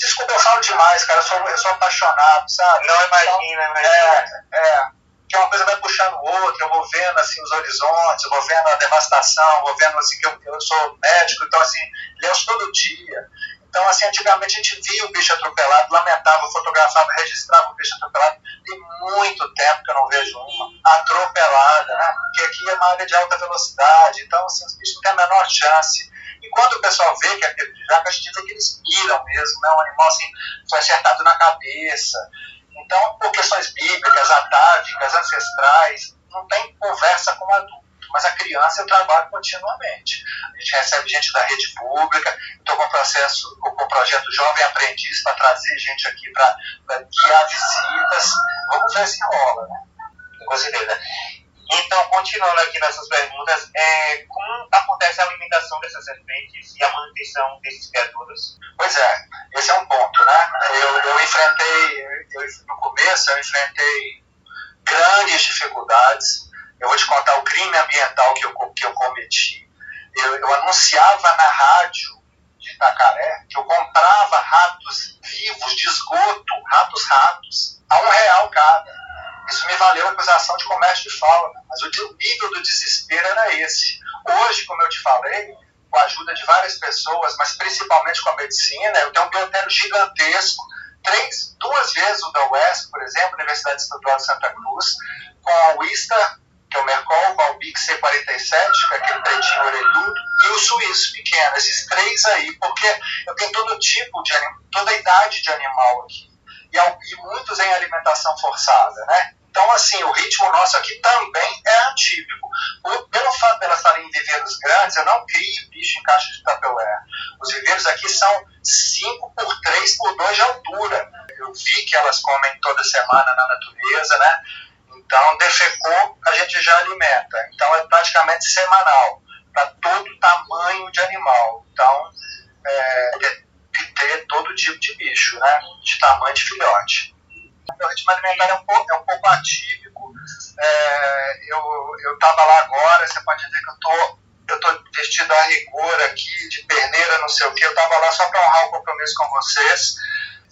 Desculpa, eu falo demais, cara. Eu sou, eu sou apaixonado, sabe? Não imagina, então, imagina. É, é. Que uma coisa vai puxando outra, eu vou vendo assim os horizontes, eu vou vendo a devastação, vou vendo assim que eu, eu sou médico, então assim, leio todo dia. Então, assim, antigamente a gente via o bicho atropelado, lamentava, fotografava, registrava o bicho atropelado. Tem muito tempo que eu não vejo uma atropelada, né? Porque aqui é uma área de alta velocidade, então, assim, os bichos não têm a menor chance. E quando o pessoal vê que é pelo de jaca, a gente vê que eles piram mesmo, né? Um animal assim, foi acertado na cabeça. Então, por questões bíblicas, atávicas, ancestrais, não tem conversa com o adulto. Mas a criança eu trabalho continuamente. A gente recebe gente da rede pública, estou com o processo, com o projeto Jovem Aprendiz para trazer gente aqui para guiar visitas. Vamos ver se rola, né? Com certeza. Então, continuando aqui nessas perguntas, é, como acontece a alimentação dessas serpentes e a manutenção desses criaturas? Pois é, esse é um ponto, né? Eu, eu enfrentei, eu, no começo, eu enfrentei grandes dificuldades. Eu vou te contar o crime ambiental que eu, que eu cometi. Eu, eu anunciava na rádio de Itacaré que eu comprava ratos vivos de esgoto, ratos-ratos, a um real cada isso me valeu a acusação de comércio de fauna, mas o nível do desespero era esse. Hoje, como eu te falei, com a ajuda de várias pessoas, mas principalmente com a medicina, eu tenho um biotério gigantesco, três, duas vezes o da UESC, por exemplo, Universidade Estadual de Santa Cruz, com a UISTA, que é o Mercol, com o BIC C47, que é aquele pretinho orelhudo, e o suíço pequeno, esses três aí, porque eu tenho todo tipo de toda a idade de animal aqui. E muitos em alimentação forçada, né? Então, assim, o ritmo nosso aqui também é atípico. Pelo fato de elas estarem em viveiros grandes, eu não crio bicho em caixa de Tupperware. Os viveiros aqui são 5 por 3 por 2 de altura. Eu vi que elas comem toda semana na natureza, né? Então, defecou, a gente já alimenta. Então, é praticamente semanal, para todo tamanho de animal. Então, é, ter todo tipo de bicho, né? De tamanho de filhote meu ritmo alimentar é um pouco, é um pouco atípico. É, eu estava lá agora, você pode dizer que eu tô, eu tô vestido a rigor aqui, de perneira, não sei o que. Eu estava lá só para honrar o compromisso com vocês.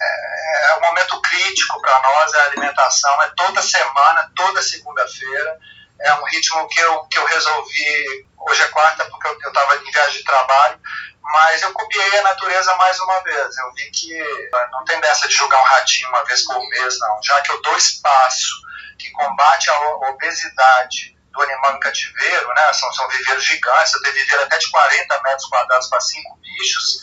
É, é um momento crítico para nós, é a alimentação. É toda semana, toda segunda-feira. É um ritmo que eu, que eu resolvi. Hoje é quarta, porque eu estava em viagem de trabalho mas eu copiei a natureza mais uma vez. Eu vi que não tem dessa de jogar um ratinho uma vez por mês, não. Já que eu dou espaço que combate a obesidade do animal em cativeiro, né? São, são viveiros gigantes, eu tenho viveiro até de 40 metros quadrados para cinco bichos.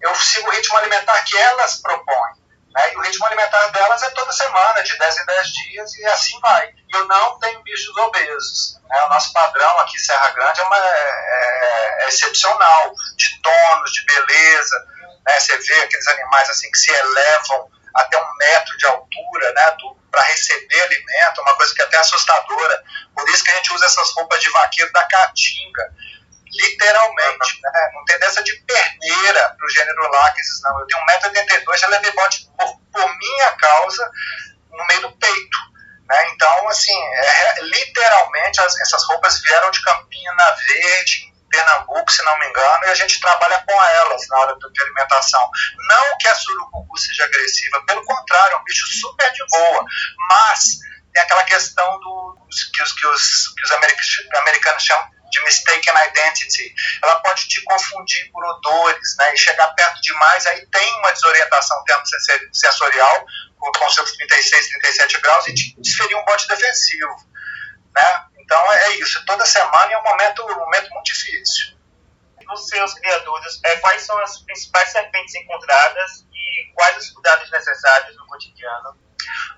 Eu sigo o ritmo alimentar que elas propõem. Né? E o ritmo alimentar delas é toda semana, de 10 em 10 dias, e assim vai. Eu não tenho bichos obesos. Né? O nosso padrão aqui, Serra Grande, é, uma, é, é excepcional, de tônus, de beleza. Né? Você vê aqueles animais assim que se elevam até um metro de altura, né? para receber alimento, uma coisa que é até assustadora. Por isso que a gente usa essas roupas de vaqueiro da caatinga, literalmente. Né? Não tem dessa de perneira para o gênero Láquesis, não. Eu tenho 1,82m, já levei bote por, por minha causa no meio do peito. Né? Então, assim, é, literalmente as, essas roupas vieram de Campina Verde, Pernambuco, se não me engano, e a gente trabalha com elas na hora de alimentação. Não que a surucucu seja agressiva, pelo contrário, é um bicho super de boa, mas tem aquela questão do, que, os, que, os, que os americanos chamam de mistaken identity. Ela pode te confundir por odores, né? E chegar perto demais, aí tem uma desorientação sensorial com seus 36, 37 graus e te desferir um bote defensivo, né? Então é isso. Toda semana é um momento, um momento muito difícil. Nos seus criadores, é, quais são as principais serpentes encontradas e quais os cuidados necessários no cotidiano?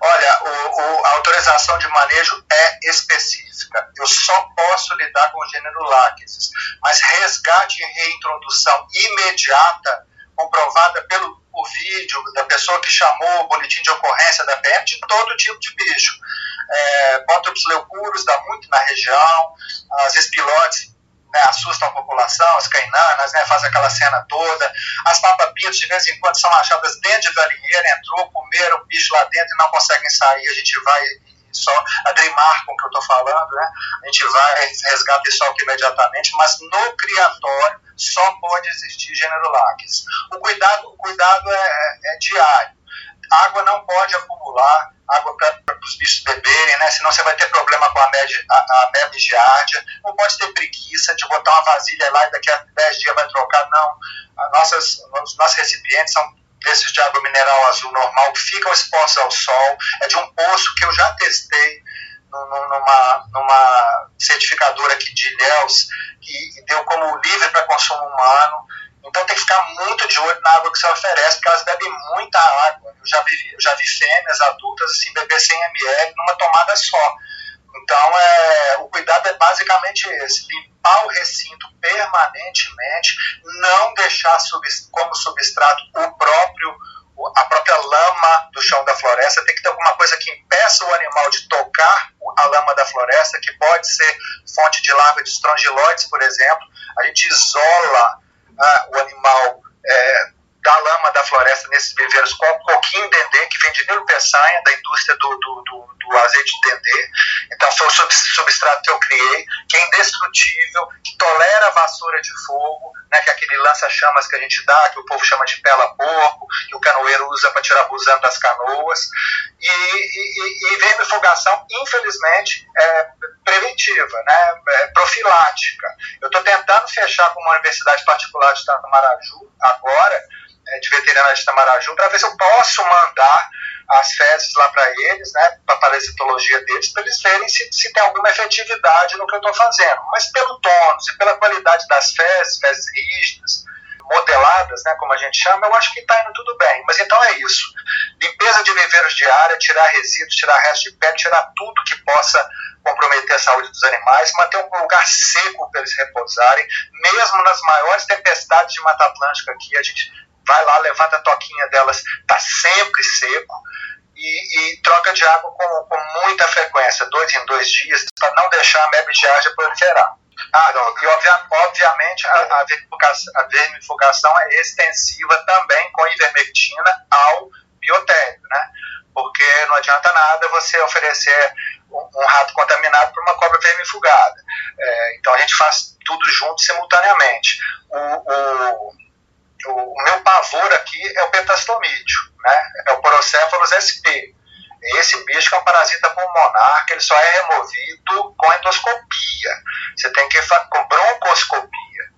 Olha, o, o, a autorização de manejo é específica. Eu só posso lidar com o gênero láquesis, mas resgate e reintrodução imediata, comprovada pelo o vídeo da pessoa que chamou o boletim de ocorrência da PM de todo tipo de bicho. É, leucurus dá muito na região, as espilotes né, assustam a população, as cainanas, né, fazem aquela cena toda. As papapitos, de vez em quando, são achadas dentro de galinheira, entrou, comeram o bicho lá dentro e não conseguem sair. A gente vai só a Dreamar com que eu estou falando, né? A gente vai resgatar isso aqui imediatamente, mas no criatório só pode existir gênero láqueis. O cuidado, o cuidado é, é, diário. Água não pode acumular, água para os bichos beberem, né? Senão você vai ter problema com a, med, a, a giardia. Não pode ter preguiça de botar uma vasilha lá e daqui a 10 dias vai trocar, não. As nossas, os nossos recipientes são desses de água mineral azul normal, que ficam expostos ao sol. É de um poço que eu já testei numa, numa certificadora aqui de Ilhéus, que deu como livre para consumo humano. Então tem que ficar muito de olho na água que você oferece, porque elas bebem muita água. Eu já vi, eu já vi fêmeas adultas assim, beber 100 ml numa tomada só. Então é, o cuidado é basicamente esse: limpar o recinto permanentemente, não deixar como substrato o próprio a própria lama do chão da floresta, tem que ter alguma coisa que impeça o animal de tocar a lama da floresta, que pode ser fonte de larva de estrongiloides, por exemplo. A gente isola ah, o animal é, da lama da floresta nesses viveiros com coquinho dendê, que vem de Nilo Peçanha, da indústria do, do, do, do azeite de dendê. Então foi o substrato que eu criei, que é indestrutível, que tolera a vassoura de fogo, né, que é aquele lança-chamas que a gente dá, que o povo chama de pela-porco, que o canoeiro usa para tirar busando das canoas. E, e, e vermifugação, infelizmente, é preventiva, né, é profilática. Eu estou tentando fechar com uma universidade particular de Itamaraju agora, de veterinária de Itamaraju, para ver se eu posso mandar as fezes lá para eles, né, para a parasitologia deles, para eles verem se, se tem alguma efetividade no que eu estou fazendo. Mas pelo tônus e pela qualidade das fezes, fezes rígidas, modeladas, né, como a gente chama, eu acho que está indo tudo bem. Mas então é isso. Limpeza de viveiros diária, tirar resíduos, tirar resto de pele, tirar tudo que possa comprometer a saúde dos animais, manter um lugar seco para eles repousarem, mesmo nas maiores tempestades de Mata Atlântica aqui, a gente vai lá, levanta a toquinha delas, está sempre seco, e, e, troca de água com, com, muita frequência, dois em dois dias, para não deixar a mebigiardia proliferar. Ah, não, e obvia, obviamente a, a, vermifugação, a, vermifugação, é extensiva também com ivermectina ao biotério, né? Porque não adianta nada você oferecer um, um rato contaminado para uma cobra vermifugada. É, então a gente faz tudo junto simultaneamente. O, o, o meu pavor aqui é o petastomídeo, né? é o Procéfalos sp. Esse bicho é um parasita pulmonar que ele só é removido com endoscopia. Você tem que com broncoscopia.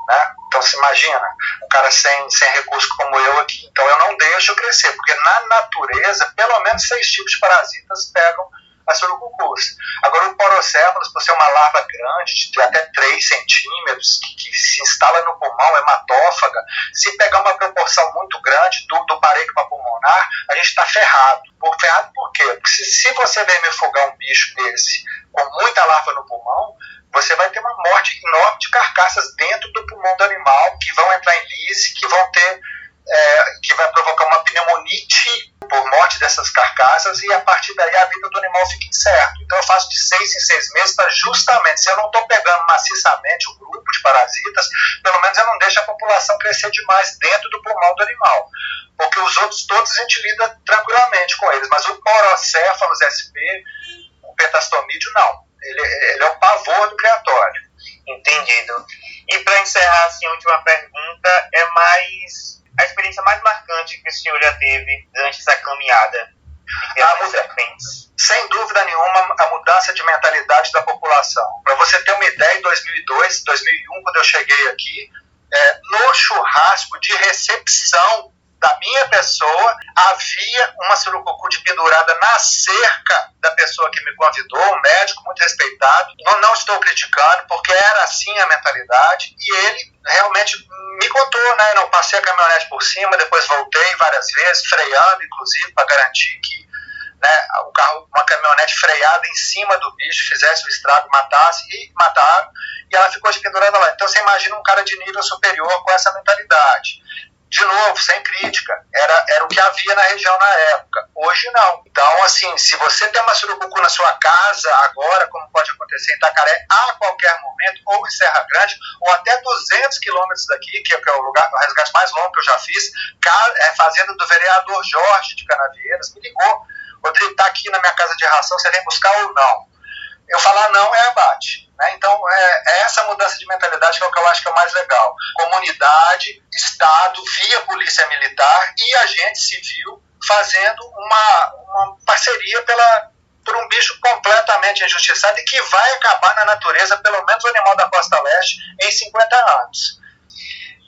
Né? Então se imagina, um cara sem, sem recurso como eu aqui. Então eu não deixo crescer, porque na natureza, pelo menos seis tipos de parasitas pegam as surucucus. Agora, o porocéfalos, por ser uma larva grande, de até 3 centímetros, que, que se instala no pulmão, hematófaga, se pegar uma proporção muito grande do, do parênquima pulmonar, a gente está ferrado. Por, ferrado por quê? Porque se, se você vermifugar um bicho desse com muita larva no pulmão, você vai ter uma morte enorme de carcaças dentro do pulmão do animal, que vão entrar em lise, que vão ter, é, que vai provocar uma pneumonite por morte dessas carcaças e a partir daí a vida do animal fica incerta. Então eu faço de seis em seis meses para justamente, se eu não estou pegando maciçamente o grupo de parasitas, pelo menos eu não deixo a população crescer demais dentro do pulmão do animal. Porque os outros todos a gente lida tranquilamente com eles, mas o porocéfalos SP, o petastomídeo não. Ele, ele é o pavor do criatório. Entendido. E para encerrar, assim, a última pergunta é mais a experiência mais marcante que o senhor já teve durante essa caminhada serpentes? Sem dúvida nenhuma, a mudança de mentalidade da população. Para você ter uma ideia, em 2002, 2001, quando eu cheguei aqui, é, no churrasco de recepção da minha pessoa, havia uma surucucu pendurada na cerca da pessoa que me convidou, um médico muito respeitado. Não, não estou criticando, porque era assim a mentalidade, e ele realmente me contou, né? Eu passei a caminhonete por cima, depois voltei várias vezes, freando, inclusive, para garantir que né, o carro, uma caminhonete freada em cima do bicho, fizesse o estrago, matasse e mataram, e ela ficou pendurada lá. Então você imagina um cara de nível superior com essa mentalidade de novo, sem crítica, era, era o que havia na região na época. Hoje não. Então, assim, se você tem uma surucucu na sua casa agora, como pode acontecer em Itacaré, a qualquer momento, ou em Serra Grande, ou até 200 quilômetros daqui, que é o lugar, o resgate mais longo que eu já fiz, é fazenda do vereador Jorge de Canavieiras, me ligou. Rodrigo, está aqui na minha casa de ração, você vem buscar ou não? Eu falar não é abate. Né? Então, é, é, essa mudança de mentalidade que é o que eu acho que é o mais legal. Comunidade, Estado, via Polícia Militar e agente civil fazendo uma, uma parceria pela, por um bicho completamente injustiçado e que vai acabar na natureza, pelo menos o animal da costa leste, em 50 anos.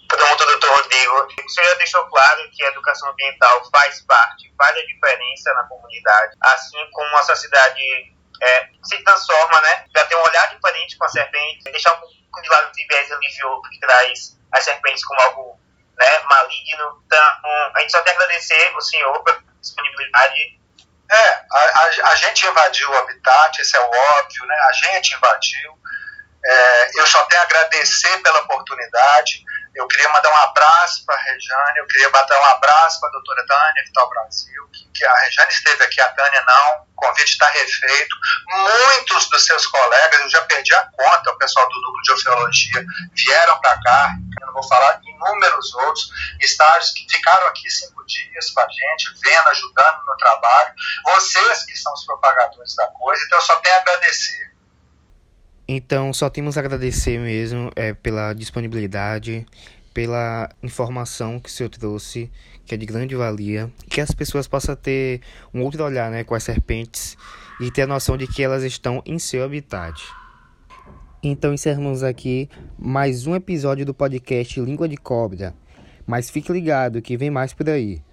Pronto, doutor Rodrigo. O senhor já deixou claro que a educação ambiental faz parte, faz a diferença na comunidade, assim como a sociedade é, se transforma, né? Já tem um olhar diferente com a serpente, deixar um pouco de lado esse viés religioso que traz as serpentes como algo né, maligno. Então, a gente só tem agradecer o senhor pela disponibilidade. É, a, a, a gente invadiu o habitat, isso é óbvio, né? A gente invadiu. É, eu só tenho a agradecer pela oportunidade. Eu queria mandar um abraço para a Rejane, eu queria mandar um abraço para a doutora Tânia Vital Brasil, que, que, a Rejane esteve aqui, a Tânia não, o convite está refeito. Muitos dos seus colegas, eu já perdi a conta, o pessoal do núcleo de ofiologia, vieram para cá, eu não vou falar, inúmeros outros estágios que ficaram aqui cinco dias com a gente, vendo, ajudando no trabalho. Vocês que são os propagadores da coisa, então eu só tenho a agradecer. Então, só temos a agradecer mesmo é, pela disponibilidade, pela informação que o senhor trouxe, que é de grande valia, que as pessoas possam ter um outro olhar né, com as serpentes e ter a noção de que elas estão em seu habitat. Então, encerramos aqui mais um episódio do podcast Língua de Cobra. Mas fique ligado que vem mais por aí.